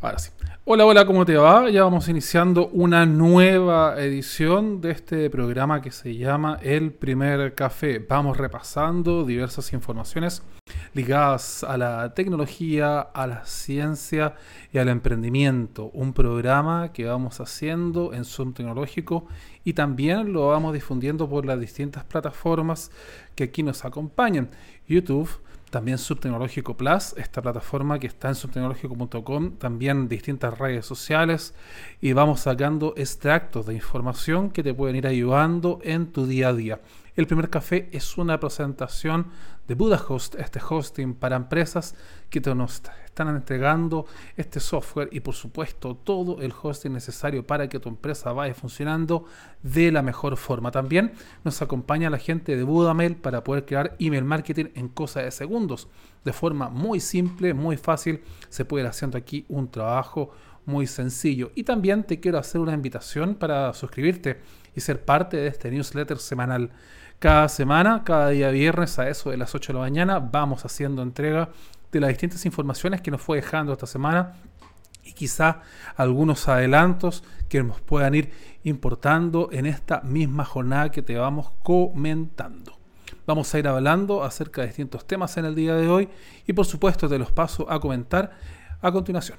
Ahora sí. Hola, hola, ¿cómo te va? Ya vamos iniciando una nueva edición de este programa que se llama El Primer Café. Vamos repasando diversas informaciones ligadas a la tecnología, a la ciencia y al emprendimiento. Un programa que vamos haciendo en Zoom Tecnológico y también lo vamos difundiendo por las distintas plataformas que aquí nos acompañan. YouTube, también Subtecnológico Plus, esta plataforma que está en subtecnológico.com, también distintas redes sociales y vamos sacando extractos de información que te pueden ir ayudando en tu día a día. El primer café es una presentación de Budahost, este hosting para empresas que te nos están entregando este software y por supuesto todo el hosting necesario para que tu empresa vaya funcionando de la mejor forma. También nos acompaña la gente de Budamail para poder crear email marketing en cosa de segundos. De forma muy simple, muy fácil, se puede ir haciendo aquí un trabajo muy sencillo. Y también te quiero hacer una invitación para suscribirte y ser parte de este newsletter semanal. Cada semana, cada día viernes a eso de las 8 de la mañana, vamos haciendo entrega de las distintas informaciones que nos fue dejando esta semana y quizá algunos adelantos que nos puedan ir importando en esta misma jornada que te vamos comentando. Vamos a ir hablando acerca de distintos temas en el día de hoy y por supuesto te los paso a comentar a continuación.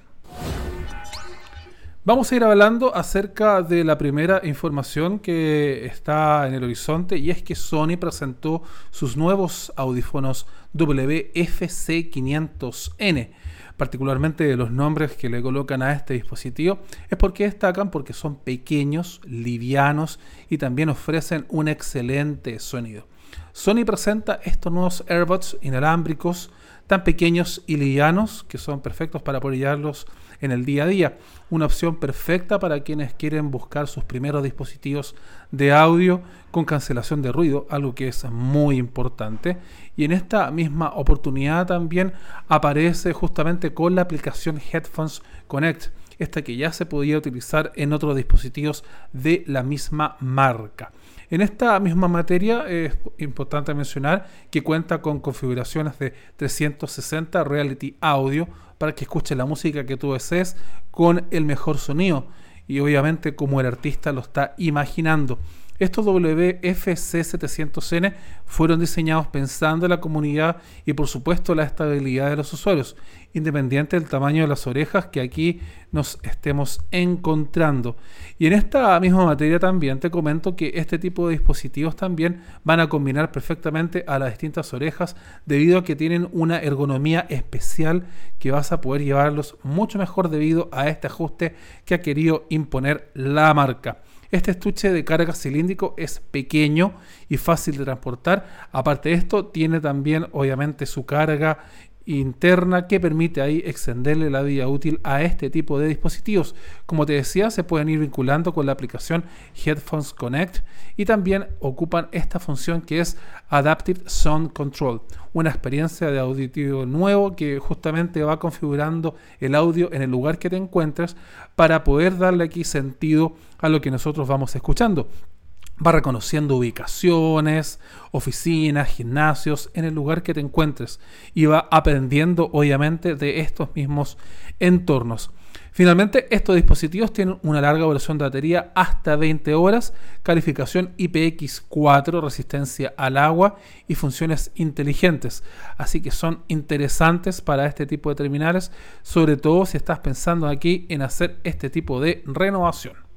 Vamos a ir hablando acerca de la primera información que está en el horizonte y es que Sony presentó sus nuevos audífonos WFC500N. Particularmente los nombres que le colocan a este dispositivo es porque destacan porque son pequeños, livianos y también ofrecen un excelente sonido. Sony presenta estos nuevos AirBuds inalámbricos tan pequeños y livianos que son perfectos para apoyarlos en el día a día. Una opción perfecta para quienes quieren buscar sus primeros dispositivos de audio con cancelación de ruido, algo que es muy importante. Y en esta misma oportunidad también aparece justamente con la aplicación Headphones Connect, esta que ya se podía utilizar en otros dispositivos de la misma marca. En esta misma materia es importante mencionar que cuenta con configuraciones de 360 Reality Audio para que escuches la música que tú desees con el mejor sonido y obviamente como el artista lo está imaginando. Estos WFC700N fueron diseñados pensando en la comunidad y por supuesto la estabilidad de los usuarios, independiente del tamaño de las orejas que aquí nos estemos encontrando. Y en esta misma materia también te comento que este tipo de dispositivos también van a combinar perfectamente a las distintas orejas debido a que tienen una ergonomía especial que vas a poder llevarlos mucho mejor debido a este ajuste que ha querido imponer la marca. Este estuche de carga cilíndrico es pequeño y fácil de transportar. Aparte de esto, tiene también obviamente su carga interna que permite ahí extenderle la vida útil a este tipo de dispositivos. Como te decía, se pueden ir vinculando con la aplicación Headphones Connect y también ocupan esta función que es Adaptive Sound Control, una experiencia de auditivo nuevo que justamente va configurando el audio en el lugar que te encuentres para poder darle aquí sentido a lo que nosotros vamos escuchando va reconociendo ubicaciones, oficinas, gimnasios, en el lugar que te encuentres y va aprendiendo obviamente de estos mismos entornos. Finalmente, estos dispositivos tienen una larga duración de batería hasta 20 horas, calificación IPX4, resistencia al agua y funciones inteligentes. Así que son interesantes para este tipo de terminales, sobre todo si estás pensando aquí en hacer este tipo de renovación.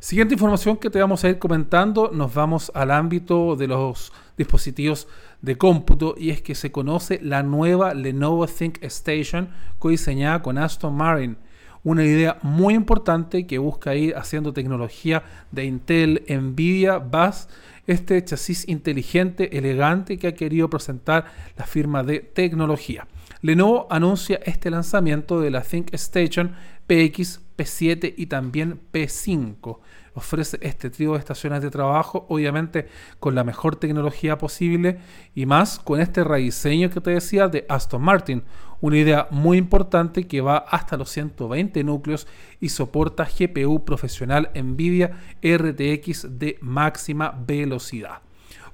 Siguiente información que te vamos a ir comentando, nos vamos al ámbito de los dispositivos de cómputo y es que se conoce la nueva Lenovo Think Station codiseñada con Aston Martin. Una idea muy importante que busca ir haciendo tecnología de Intel, Nvidia, BAS, este chasis inteligente, elegante que ha querido presentar la firma de tecnología. Lenovo anuncia este lanzamiento de la Think Station PX, P7 y también P5 ofrece este trío de estaciones de trabajo, obviamente con la mejor tecnología posible y más con este rediseño que te decía de Aston Martin, una idea muy importante que va hasta los 120 núcleos y soporta GPU profesional Nvidia RTX de máxima velocidad.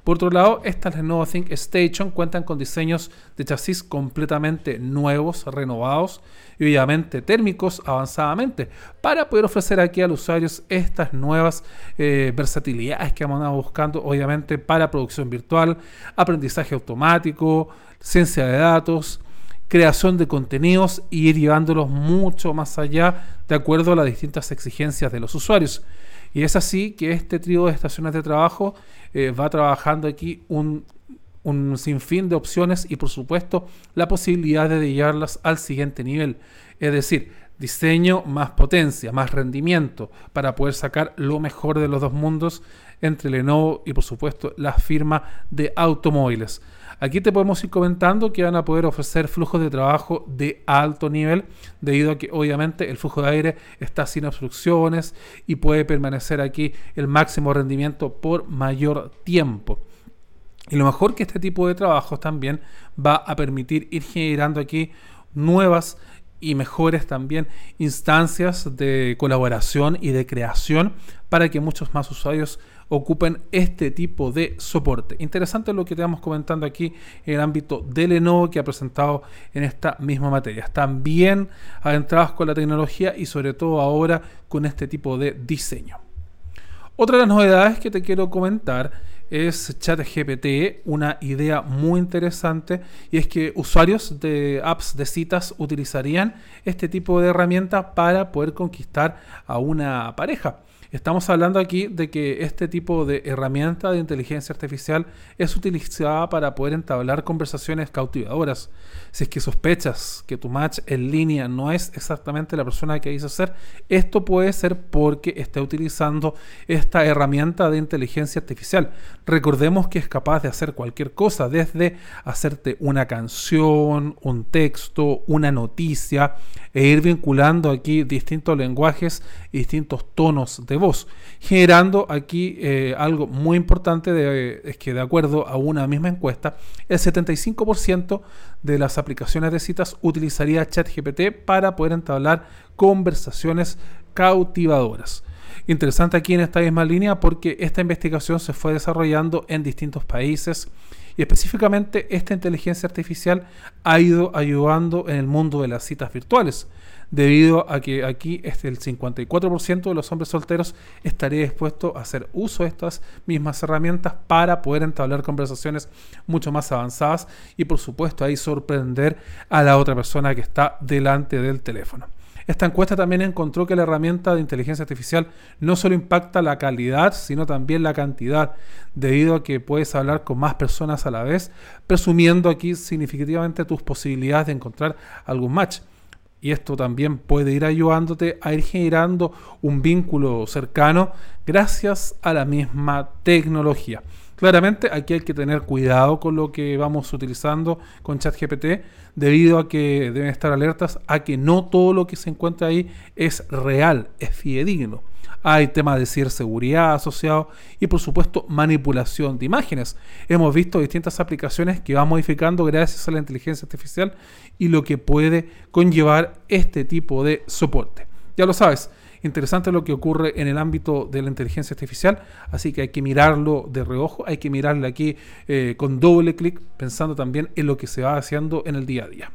Por otro lado, estas Lenovo Think Station cuentan con diseños de chasis completamente nuevos, renovados y obviamente térmicos avanzadamente para poder ofrecer aquí a los usuarios estas nuevas eh, versatilidades que vamos buscando obviamente para producción virtual, aprendizaje automático, ciencia de datos, creación de contenidos y ir llevándolos mucho más allá de acuerdo a las distintas exigencias de los usuarios. Y es así que este trío de estaciones de trabajo eh, va trabajando aquí un, un sinfín de opciones y por supuesto la posibilidad de llevarlas al siguiente nivel. Es decir, diseño más potencia, más rendimiento para poder sacar lo mejor de los dos mundos entre Lenovo y por supuesto la firma de automóviles. Aquí te podemos ir comentando que van a poder ofrecer flujos de trabajo de alto nivel, debido a que obviamente el flujo de aire está sin obstrucciones y puede permanecer aquí el máximo rendimiento por mayor tiempo. Y lo mejor que este tipo de trabajos también va a permitir ir generando aquí nuevas y mejores también instancias de colaboración y de creación para que muchos más usuarios ocupen este tipo de soporte. Interesante lo que te vamos comentando aquí en el ámbito de Lenovo que ha presentado en esta misma materia. Están bien adentrados con la tecnología y sobre todo ahora con este tipo de diseño. Otra de las novedades que te quiero comentar es ChatGPT, una idea muy interesante y es que usuarios de apps de citas utilizarían este tipo de herramienta para poder conquistar a una pareja. Estamos hablando aquí de que este tipo de herramienta de inteligencia artificial es utilizada para poder entablar conversaciones cautivadoras. Si es que sospechas que tu match en línea no es exactamente la persona que dice ser, esto puede ser porque está utilizando esta herramienta de inteligencia artificial. Recordemos que es capaz de hacer cualquier cosa, desde hacerte una canción, un texto, una noticia, e ir vinculando aquí distintos lenguajes y distintos tonos de voz, generando aquí eh, algo muy importante, de, es que de acuerdo a una misma encuesta, el 75% de las aplicaciones de citas utilizaría ChatGPT para poder entablar conversaciones cautivadoras. Interesante aquí en esta misma línea porque esta investigación se fue desarrollando en distintos países y específicamente esta inteligencia artificial ha ido ayudando en el mundo de las citas virtuales, debido a que aquí el 54% de los hombres solteros estaría dispuesto a hacer uso de estas mismas herramientas para poder entablar conversaciones mucho más avanzadas y por supuesto ahí sorprender a la otra persona que está delante del teléfono. Esta encuesta también encontró que la herramienta de inteligencia artificial no solo impacta la calidad, sino también la cantidad, debido a que puedes hablar con más personas a la vez, presumiendo aquí significativamente tus posibilidades de encontrar algún match. Y esto también puede ir ayudándote a ir generando un vínculo cercano gracias a la misma tecnología. Claramente aquí hay que tener cuidado con lo que vamos utilizando con ChatGPT, debido a que deben estar alertas a que no todo lo que se encuentra ahí es real, es fidedigno. Hay temas de ciberseguridad asociados y por supuesto manipulación de imágenes. Hemos visto distintas aplicaciones que van modificando gracias a la inteligencia artificial y lo que puede conllevar este tipo de soporte. Ya lo sabes, interesante lo que ocurre en el ámbito de la inteligencia artificial, así que hay que mirarlo de reojo, hay que mirarlo aquí eh, con doble clic, pensando también en lo que se va haciendo en el día a día.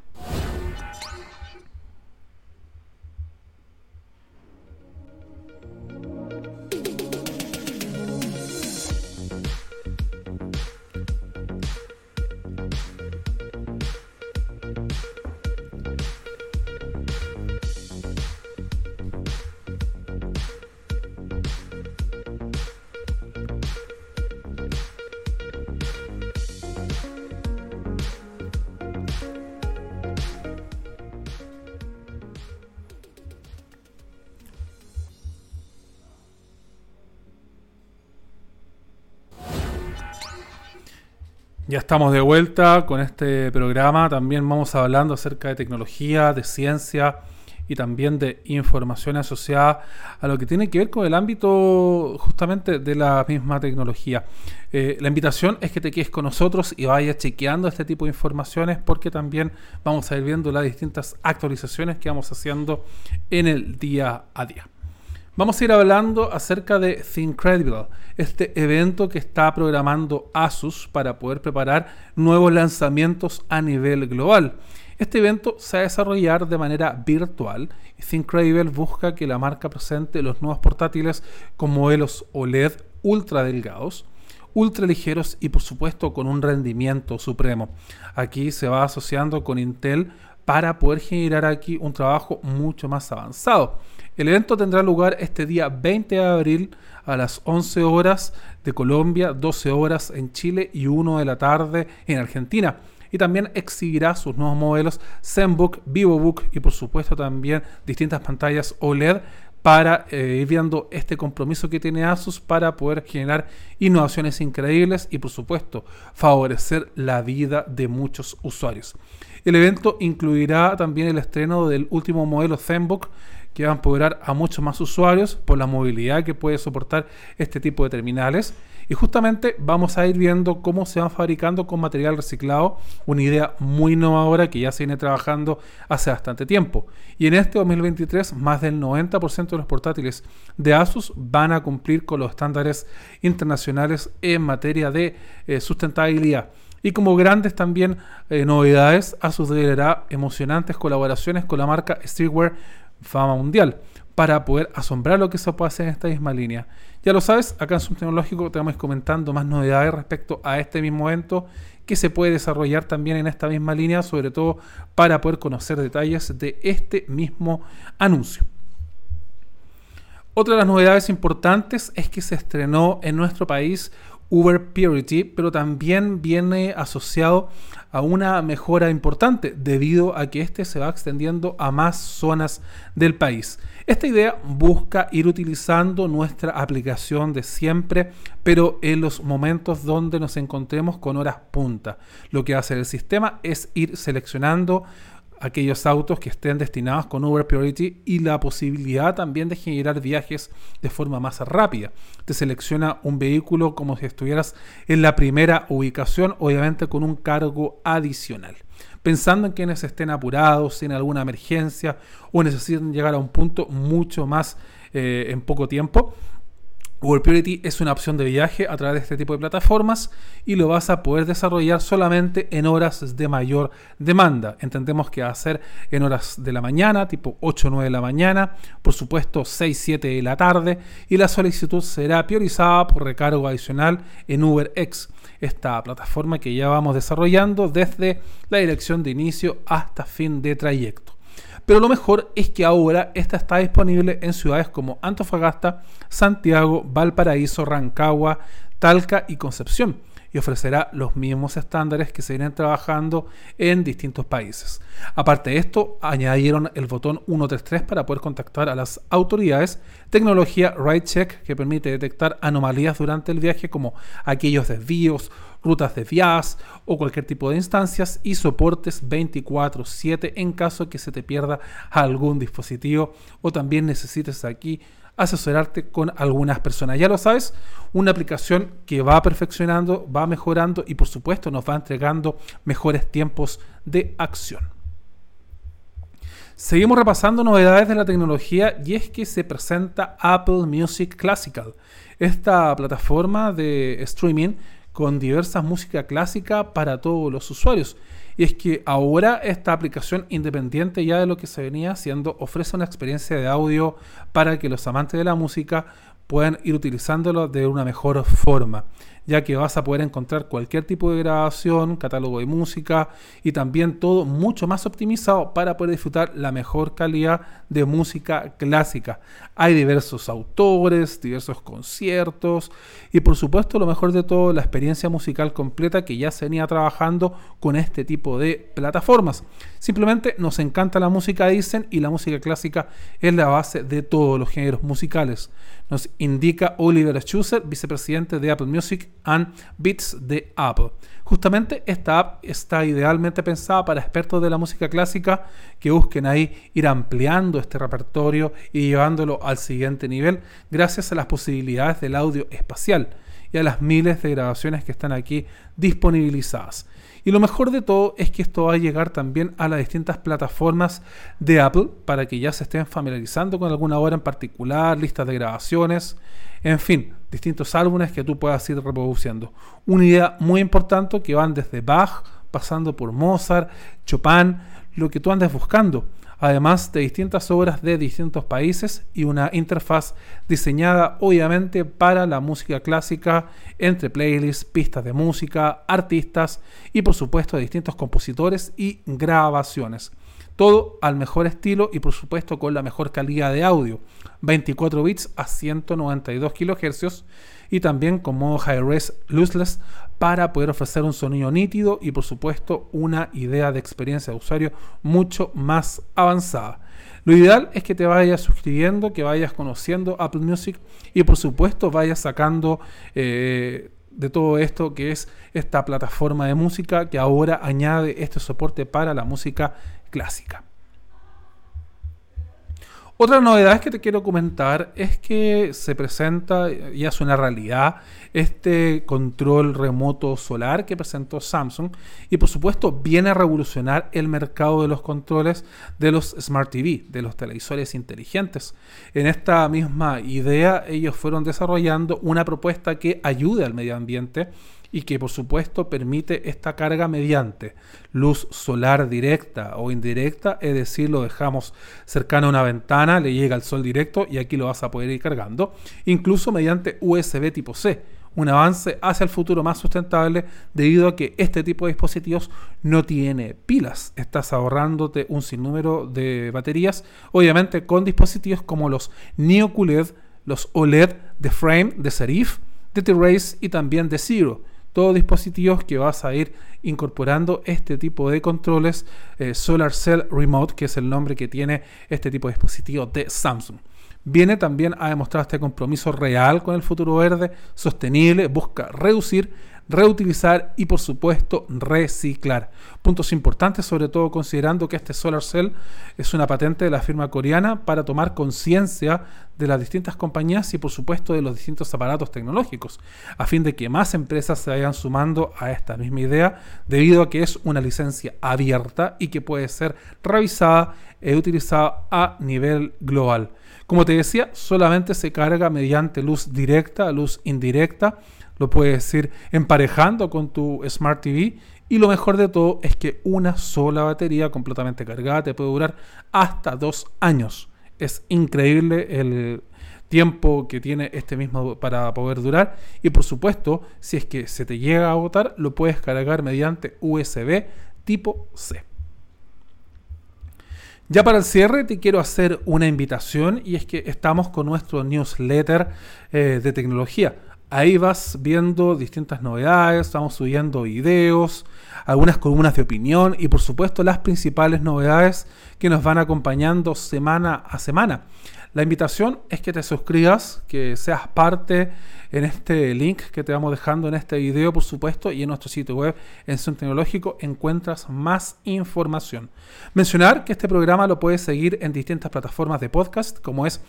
Ya estamos de vuelta con este programa. También vamos hablando acerca de tecnología, de ciencia y también de información asociada a lo que tiene que ver con el ámbito justamente de la misma tecnología. Eh, la invitación es que te quedes con nosotros y vayas chequeando este tipo de informaciones porque también vamos a ir viendo las distintas actualizaciones que vamos haciendo en el día a día. Vamos a ir hablando acerca de Thincredible, este evento que está programando Asus para poder preparar nuevos lanzamientos a nivel global. Este evento se va a desarrollar de manera virtual y Thincredible busca que la marca presente los nuevos portátiles con modelos OLED ultra delgados, ultra ligeros y por supuesto con un rendimiento supremo. Aquí se va asociando con Intel para poder generar aquí un trabajo mucho más avanzado. El evento tendrá lugar este día 20 de abril a las 11 horas de Colombia, 12 horas en Chile y 1 de la tarde en Argentina. Y también exhibirá sus nuevos modelos ZenBook, VivoBook y por supuesto también distintas pantallas OLED para eh, ir viendo este compromiso que tiene Asus para poder generar innovaciones increíbles y por supuesto favorecer la vida de muchos usuarios. El evento incluirá también el estreno del último modelo ZenBook que va a empoderar a muchos más usuarios por la movilidad que puede soportar este tipo de terminales. Y justamente vamos a ir viendo cómo se van fabricando con material reciclado, una idea muy innovadora que ya se viene trabajando hace bastante tiempo. Y en este 2023 más del 90% de los portátiles de Asus van a cumplir con los estándares internacionales en materia de eh, sustentabilidad. Y como grandes también eh, novedades, Asus liderará emocionantes colaboraciones con la marca Streetwear fama mundial para poder asombrar lo que se puede hacer en esta misma línea. Ya lo sabes, acá en Zoom Tecnológico te vamos comentando más novedades respecto a este mismo evento que se puede desarrollar también en esta misma línea, sobre todo para poder conocer detalles de este mismo anuncio. Otra de las novedades importantes es que se estrenó en nuestro país Uber Purity, pero también viene asociado a una mejora importante debido a que este se va extendiendo a más zonas del país. Esta idea busca ir utilizando nuestra aplicación de siempre, pero en los momentos donde nos encontremos con horas punta. Lo que hace el sistema es ir seleccionando aquellos autos que estén destinados con Uber Priority y la posibilidad también de generar viajes de forma más rápida. Te selecciona un vehículo como si estuvieras en la primera ubicación, obviamente con un cargo adicional. Pensando en quienes estén apurados, en alguna emergencia o necesiten llegar a un punto mucho más eh, en poco tiempo, Google Priority es una opción de viaje a través de este tipo de plataformas y lo vas a poder desarrollar solamente en horas de mayor demanda. Entendemos que va a ser en horas de la mañana, tipo 8 o 9 de la mañana, por supuesto 6 7 de la tarde y la solicitud será priorizada por recargo adicional en UberX, esta plataforma que ya vamos desarrollando desde la dirección de inicio hasta fin de trayecto. Pero lo mejor es que ahora esta está disponible en ciudades como Antofagasta, Santiago, Valparaíso, Rancagua, Talca y Concepción y ofrecerá los mismos estándares que se vienen trabajando en distintos países. Aparte de esto, añadieron el botón 133 para poder contactar a las autoridades, tecnología RideCheck que permite detectar anomalías durante el viaje como aquellos desvíos rutas de vías o cualquier tipo de instancias y soportes 24/7 en caso que se te pierda algún dispositivo o también necesites aquí asesorarte con algunas personas. Ya lo sabes, una aplicación que va perfeccionando, va mejorando y por supuesto nos va entregando mejores tiempos de acción. Seguimos repasando novedades de la tecnología y es que se presenta Apple Music Classical, esta plataforma de streaming con diversas música clásica para todos los usuarios. Y es que ahora esta aplicación, independiente ya de lo que se venía haciendo, ofrece una experiencia de audio para que los amantes de la música puedan ir utilizándolo de una mejor forma ya que vas a poder encontrar cualquier tipo de grabación, catálogo de música y también todo mucho más optimizado para poder disfrutar la mejor calidad de música clásica. Hay diversos autores, diversos conciertos y por supuesto lo mejor de todo la experiencia musical completa que ya se venía trabajando con este tipo de plataformas. Simplemente nos encanta la música, dicen, y la música clásica es la base de todos los géneros musicales nos indica Oliver Schuster, vicepresidente de Apple Music and Beats de Apple. Justamente esta app está idealmente pensada para expertos de la música clásica que busquen ahí ir ampliando este repertorio y llevándolo al siguiente nivel gracias a las posibilidades del audio espacial y a las miles de grabaciones que están aquí disponibilizadas. Y lo mejor de todo es que esto va a llegar también a las distintas plataformas de Apple para que ya se estén familiarizando con alguna obra en particular, listas de grabaciones, en fin, distintos álbumes que tú puedas ir reproduciendo. Una idea muy importante que van desde Bach, pasando por Mozart, Chopin, lo que tú andes buscando además de distintas obras de distintos países y una interfaz diseñada obviamente para la música clásica entre playlists, pistas de música, artistas y por supuesto distintos compositores y grabaciones. Todo al mejor estilo y por supuesto con la mejor calidad de audio. 24 bits a 192 kHz y también con modo high-res lossless para poder ofrecer un sonido nítido y por supuesto una idea de experiencia de usuario mucho más avanzada. Lo ideal es que te vayas suscribiendo, que vayas conociendo Apple Music y por supuesto vayas sacando eh, de todo esto que es esta plataforma de música que ahora añade este soporte para la música clásica. Otra novedad que te quiero comentar es que se presenta, y es una realidad, este control remoto solar que presentó Samsung y por supuesto viene a revolucionar el mercado de los controles de los Smart TV, de los televisores inteligentes. En esta misma idea ellos fueron desarrollando una propuesta que ayude al medio ambiente y que por supuesto permite esta carga mediante luz solar directa o indirecta, es decir, lo dejamos cercano a una ventana, le llega el sol directo y aquí lo vas a poder ir cargando, incluso mediante USB tipo C, un avance hacia el futuro más sustentable debido a que este tipo de dispositivos no tiene pilas, estás ahorrándote un sinnúmero de baterías, obviamente con dispositivos como los Neo QLED, los OLED de Frame, de Serif, de T-Race y también de Zero todos dispositivos que vas a ir incorporando este tipo de controles eh, Solar Cell Remote, que es el nombre que tiene este tipo de dispositivo de Samsung. Viene también a demostrar este compromiso real con el futuro verde, sostenible, busca reducir reutilizar y por supuesto reciclar. Puntos importantes, sobre todo considerando que este Solar Cell es una patente de la firma coreana para tomar conciencia de las distintas compañías y por supuesto de los distintos aparatos tecnológicos, a fin de que más empresas se vayan sumando a esta misma idea, debido a que es una licencia abierta y que puede ser revisada e utilizada a nivel global. Como te decía, solamente se carga mediante luz directa, luz indirecta, lo puedes ir emparejando con tu Smart TV y lo mejor de todo es que una sola batería completamente cargada te puede durar hasta dos años. Es increíble el tiempo que tiene este mismo para poder durar y por supuesto si es que se te llega a agotar lo puedes cargar mediante USB tipo C. Ya para el cierre te quiero hacer una invitación y es que estamos con nuestro newsletter eh, de tecnología. Ahí vas viendo distintas novedades, estamos subiendo videos, algunas columnas de opinión y por supuesto las principales novedades que nos van acompañando semana a semana. La invitación es que te suscribas, que seas parte en este link que te vamos dejando en este video, por supuesto, y en nuestro sitio web en Son Tecnológico encuentras más información. Mencionar que este programa lo puedes seguir en distintas plataformas de podcast, como es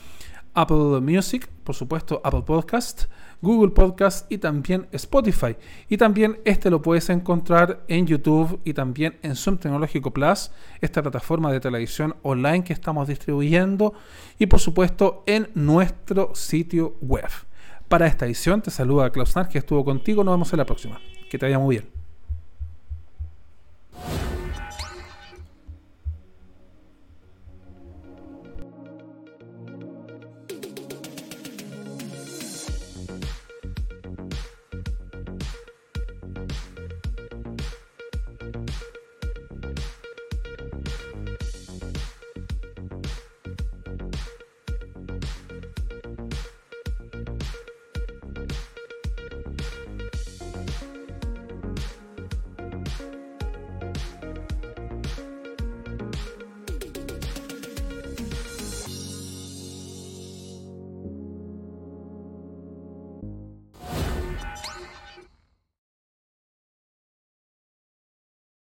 Apple Music, por supuesto Apple Podcast, Google Podcast y también Spotify. Y también este lo puedes encontrar en YouTube y también en Zoom Tecnológico Plus, esta plataforma de televisión online que estamos distribuyendo y por supuesto en nuestro sitio web. Para esta edición te saluda Klaus Nar, que estuvo contigo. Nos vemos en la próxima. Que te vaya muy bien.